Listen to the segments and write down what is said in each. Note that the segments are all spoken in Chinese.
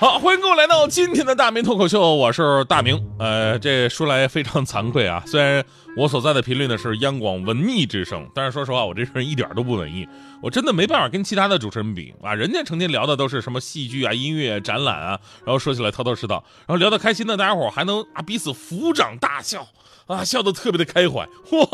好，欢迎各位来到今天的大明脱口秀，我是大明。呃，这说来非常惭愧啊，虽然我所在的频率呢是央广文艺之声，但是说实话，我这人一点都不文艺，我真的没办法跟其他的主持人比啊。人家成天聊的都是什么戏剧啊、音乐、展览啊，然后说起来头头是道，然后聊得开心的，大家伙还能啊彼此抚掌大笑啊，笑得特别的开怀，哇！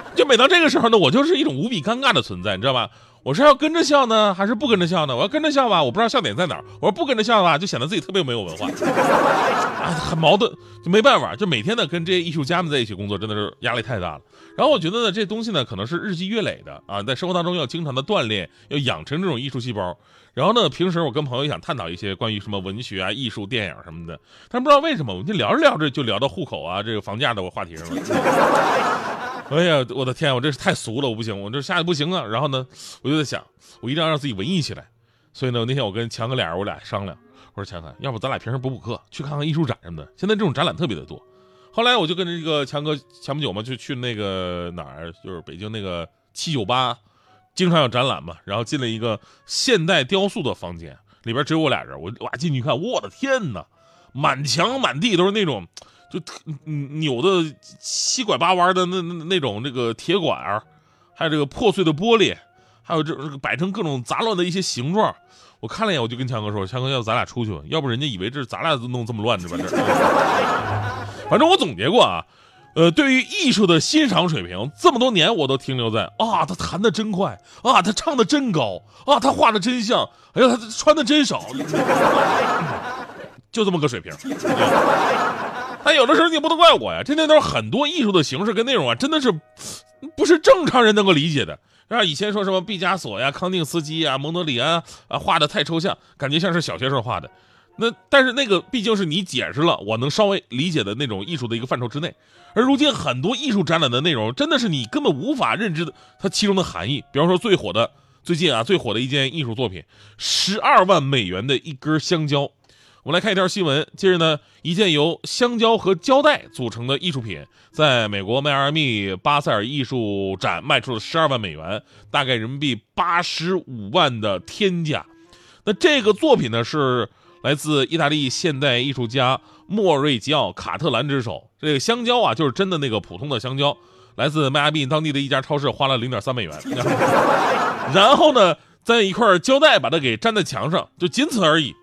就每当这个时候呢，我就是一种无比尴尬的存在，你知道吧？我是要跟着笑呢，还是不跟着笑呢？我要跟着笑吧，我不知道笑点在哪儿；我说不跟着笑吧，就显得自己特别没有文化，啊，很矛盾，就没办法，就每天呢跟这些艺术家们在一起工作，真的是压力太大了。然后我觉得呢，这东西呢可能是日积月累的啊，在生活当中要经常的锻炼，要养成这种艺术细胞。然后呢，平时我跟朋友想探讨一些关于什么文学啊、艺术、电影什么的，但不知道为什么，我们就聊着聊着就聊到户口啊、这个房价的话题上了。哎呀，我的天，我这是太俗了，我不行，我这吓得不行啊。然后呢，我就在想，我一定要让自己文艺起来。所以呢，那天我跟强哥俩人，我俩商量，我说强哥，要不咱俩平时补补课，去看看艺术展什么的。现在这种展览特别的多。后来我就跟着这个强哥前不久嘛，就去那个哪儿，就是北京那个七九八，经常有展览嘛。然后进了一个现代雕塑的房间，里边只有我俩人。我哇进去一看，我的天哪，满墙满地都是那种。就扭的七拐八弯的那那那种这个铁管儿，还有这个破碎的玻璃，还有这这个摆成各种杂乱的一些形状。我看了一眼，我就跟强哥说：“强哥，要不咱俩出去吧，要不人家以为这是咱俩弄这么乱，的吧？这。反正我总结过啊，呃，对于艺术的欣赏水平，这么多年我都停留在啊，他弹的真快啊，他唱的真高啊，他画的真像，哎呀，他穿的真少，就这么个水平。但有的时候你不能怪我呀，这那都是很多艺术的形式跟内容啊，真的是不是正常人能够理解的。啊，以前说什么毕加索呀、康定斯基呀、蒙德里安啊，画的太抽象，感觉像是小学生画的。那但是那个毕竟是你解释了，我能稍微理解的那种艺术的一个范畴之内。而如今很多艺术展览的内容，真的是你根本无法认知的它其中的含义。比方说最火的最近啊最火的一件艺术作品，十二万美元的一根香蕉。我们来看一条新闻。近日呢，一件由香蕉和胶带组成的艺术品，在美国迈阿密巴塞尔艺术展卖出了十二万美元，大概人民币八十五万的天价。那这个作品呢，是来自意大利现代艺术家莫瑞吉奥·卡特兰之手。这个香蕉啊，就是真的那个普通的香蕉，来自迈阿密当地的一家超市，花了零点三美元。然后呢，在一块胶带把它给粘在墙上，就仅此而已。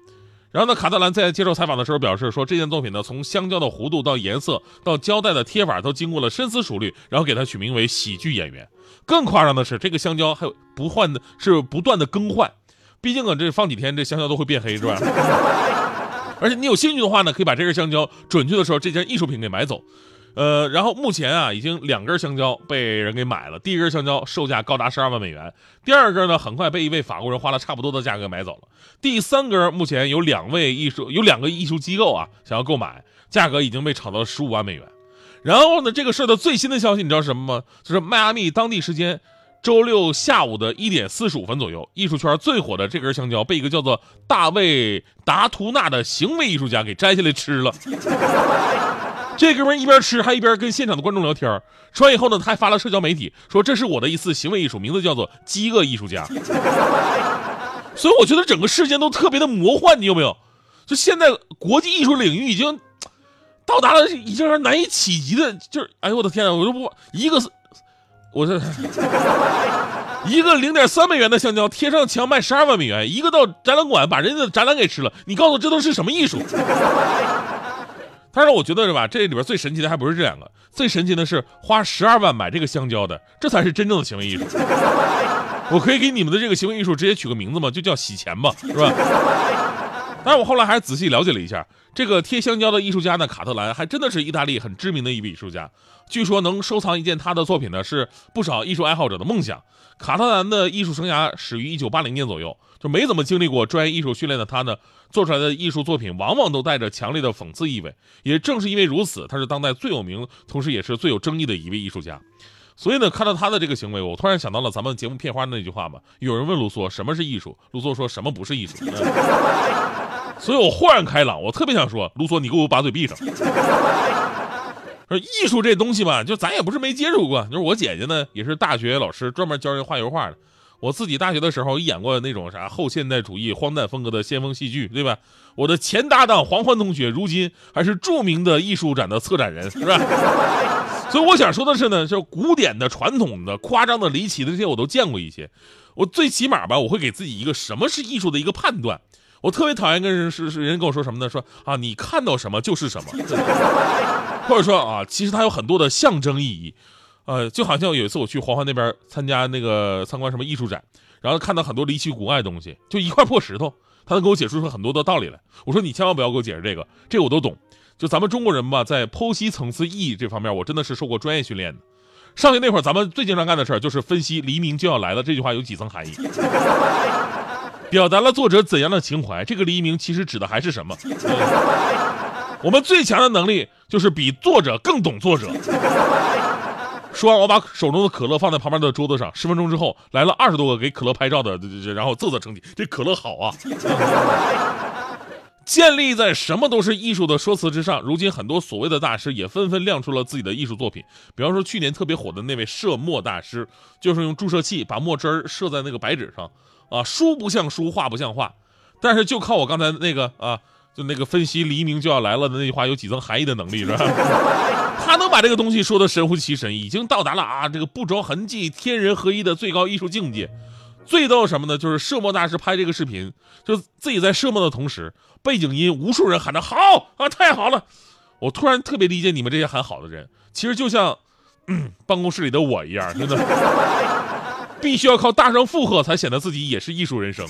然后呢，卡特兰在接受采访的时候表示说，这件作品呢，从香蕉的弧度到颜色到胶带的贴法，都经过了深思熟虑，然后给它取名为“喜剧演员”。更夸张的是，这个香蕉还有不换的，是不断的更换。毕竟啊，这放几天，这香蕉都会变黑，是吧？而且你有兴趣的话呢，可以把这根香蕉，准确的说，这件艺术品给买走。呃，然后目前啊，已经两根香蕉被人给买了。第一根香蕉售价高达十二万美元，第二根呢，很快被一位法国人花了差不多的价格买走了。第三根目前有两位艺术，有两个艺术机构啊想要购买，价格已经被炒到了十五万美元。然后呢，这个事的最新的消息你知道什么吗？就是迈阿密当地时间周六下午的一点四十五分左右，艺术圈最火的这根香蕉被一个叫做大卫达图纳的行为艺术家给摘下来吃了。这哥们一边吃还一边跟现场的观众聊天吃完以后呢，他还发了社交媒体，说这是我的一次行为艺术，名字叫做“饥饿艺术家”。所以我觉得整个事件都特别的魔幻，你有没有？就现在国际艺术领域已经到达了已经是难以企及的，就是哎呦我的天啊！我都不一个，我这 一个零点三美元的香蕉贴上墙卖十二万美元，一个到展览馆把人家的展览给吃了，你告诉我这都是什么艺术？但是我觉得是吧？这里边最神奇的还不是这两个，最神奇的是花十二万买这个香蕉的，这才是真正的行为艺术。我可以给你们的这个行为艺术直接取个名字吗？就叫洗钱吧，是吧？但是我后来还是仔细了解了一下，这个贴香蕉的艺术家呢，卡特兰还真的是意大利很知名的一位艺术家。据说能收藏一件他的作品呢，是不少艺术爱好者的梦想。卡特兰的艺术生涯始于1980年左右，就没怎么经历过专业艺术训练的他呢，做出来的艺术作品往往都带着强烈的讽刺意味。也正是因为如此，他是当代最有名，同时也是最有争议的一位艺术家。所以呢，看到他的这个行为，我突然想到了咱们节目片花那句话嘛。有人问卢梭什么是艺术，卢梭说什么不是艺术。所以我豁然开朗，我特别想说，卢梭，你给我把嘴闭上。说艺术这东西吧，就咱也不是没接触过。就是我姐姐呢，也是大学老师，专门教人画油画的。我自己大学的时候演过那种啥后现代主义荒诞风格的先锋戏剧，对吧？我的前搭档黄欢同学，如今还是著名的艺术展的策展人，是吧？所以我想说的是呢，就古典的、传统的、夸张的、离奇的这些我都见过一些。我最起码吧，我会给自己一个什么是艺术的一个判断。我特别讨厌跟人是是人跟我说什么呢？说啊，你看到什么就是什么，或者说啊，其实它有很多的象征意义。呃，就好像有一次我去黄花那边参加那个参观什么艺术展，然后看到很多离奇古怪的东西，就一块破石头，他能给我解释出很多的道理来。我说你千万不要给我解释这个，这个我都懂。就咱们中国人吧，在剖析层次意义这方面，我真的是受过专业训练的。上学那会儿，咱们最经常干的事儿就是分析“黎明就要来了”这句话有几层含义，表达了作者怎样的情怀。这个黎明其实指的还是什么？我们最强的能力就是比作者更懂作者。说完，我把手中的可乐放在旁边的桌子上。十分钟之后，来了二十多个给可乐拍照的，然后啧啧称奇：“这可乐好啊！”建立在什么都是艺术的说辞之上，如今很多所谓的大师也纷纷亮出了自己的艺术作品。比方说，去年特别火的那位射墨大师，就是用注射器把墨汁儿射在那个白纸上，啊，书不像书，画不像画，但是就靠我刚才那个啊，就那个分析黎明就要来了的那句话有几层含义的能力，是吧？他能把这个东西说的神乎其神，已经到达了啊这个不着痕迹、天人合一的最高艺术境界。最逗什么呢？就是摄墨大师拍这个视频，就自己在摄墨的同时，背景音无数人喊着“好啊，太好了”。我突然特别理解你们这些喊好的人，其实就像办公室里的我一样，真的，必须要靠大声附和才显得自己也是艺术人生。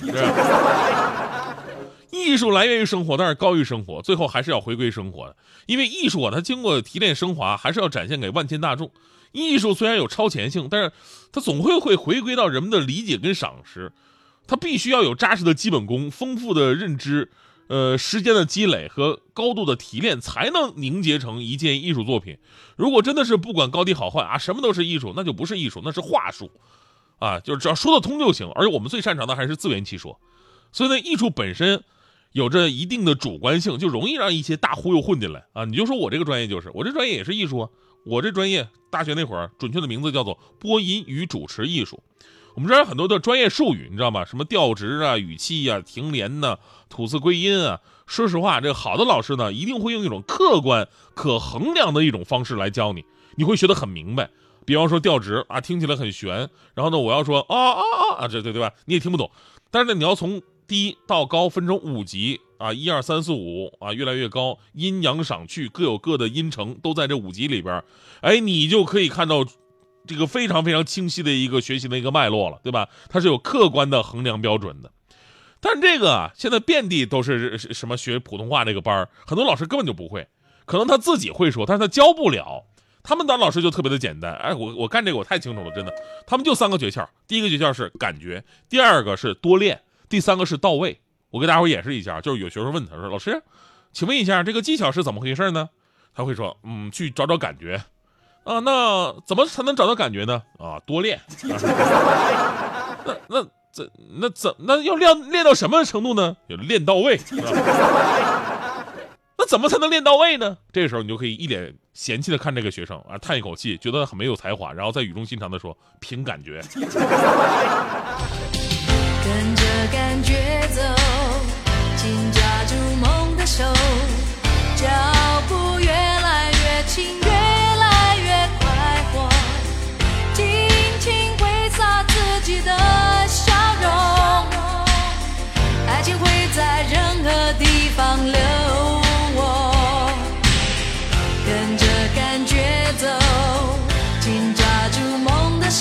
艺术来源于生活，但是高于生活，最后还是要回归生活的。因为艺术啊，它经过提炼升华，还是要展现给万千大众。艺术虽然有超前性，但是它总会会回归到人们的理解跟赏识。它必须要有扎实的基本功、丰富的认知、呃时间的积累和高度的提炼，才能凝结成一件艺术作品。如果真的是不管高低好坏啊，什么都是艺术，那就不是艺术，那是话术啊，就是只要说得通就行。而且我们最擅长的还是自圆其说。所以呢，艺术本身。有着一定的主观性，就容易让一些大忽悠混进来啊！你就说我这个专业就是，我这专业也是艺术啊。我这专业大学那会儿，准确的名字叫做播音与主持艺术。我们这儿有很多的专业术语，你知道吗？什么调值啊、语气啊、停连呐、吐字归音啊。说实话，这个好的老师呢，一定会用一种客观、可衡量的一种方式来教你，你会学得很明白。比方说调值啊，听起来很悬，然后呢，我要说啊啊啊啊，这对对吧？你也听不懂。但是呢，你要从低到高分成五级啊，一二三四五啊，越来越高，阴阳赏去各有各的音程，都在这五级里边哎，你就可以看到这个非常非常清晰的一个学习的一个脉络了，对吧？它是有客观的衡量标准的。但这个啊，现在遍地都是什么学普通话这个班很多老师根本就不会，可能他自己会说，但是他教不了。他们当老师就特别的简单，哎，我我干这个我太清楚了，真的。他们就三个诀窍，第一个诀窍是感觉，第二个是多练。第三个是到位，我给大伙演示一下，就是有学生问他说：“老师，请问一下这个技巧是怎么回事呢？”他会说：“嗯，去找找感觉。”啊，那怎么才能找到感觉呢？啊，多练。那那怎那怎那要练练到什么程度呢？要练到位。那怎么才能练到位呢？这个时候你就可以一脸嫌弃的看这个学生啊，叹一口气，觉得很没有才华，然后再语重心长的说：“凭感觉。”跟着感觉走，紧抓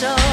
梦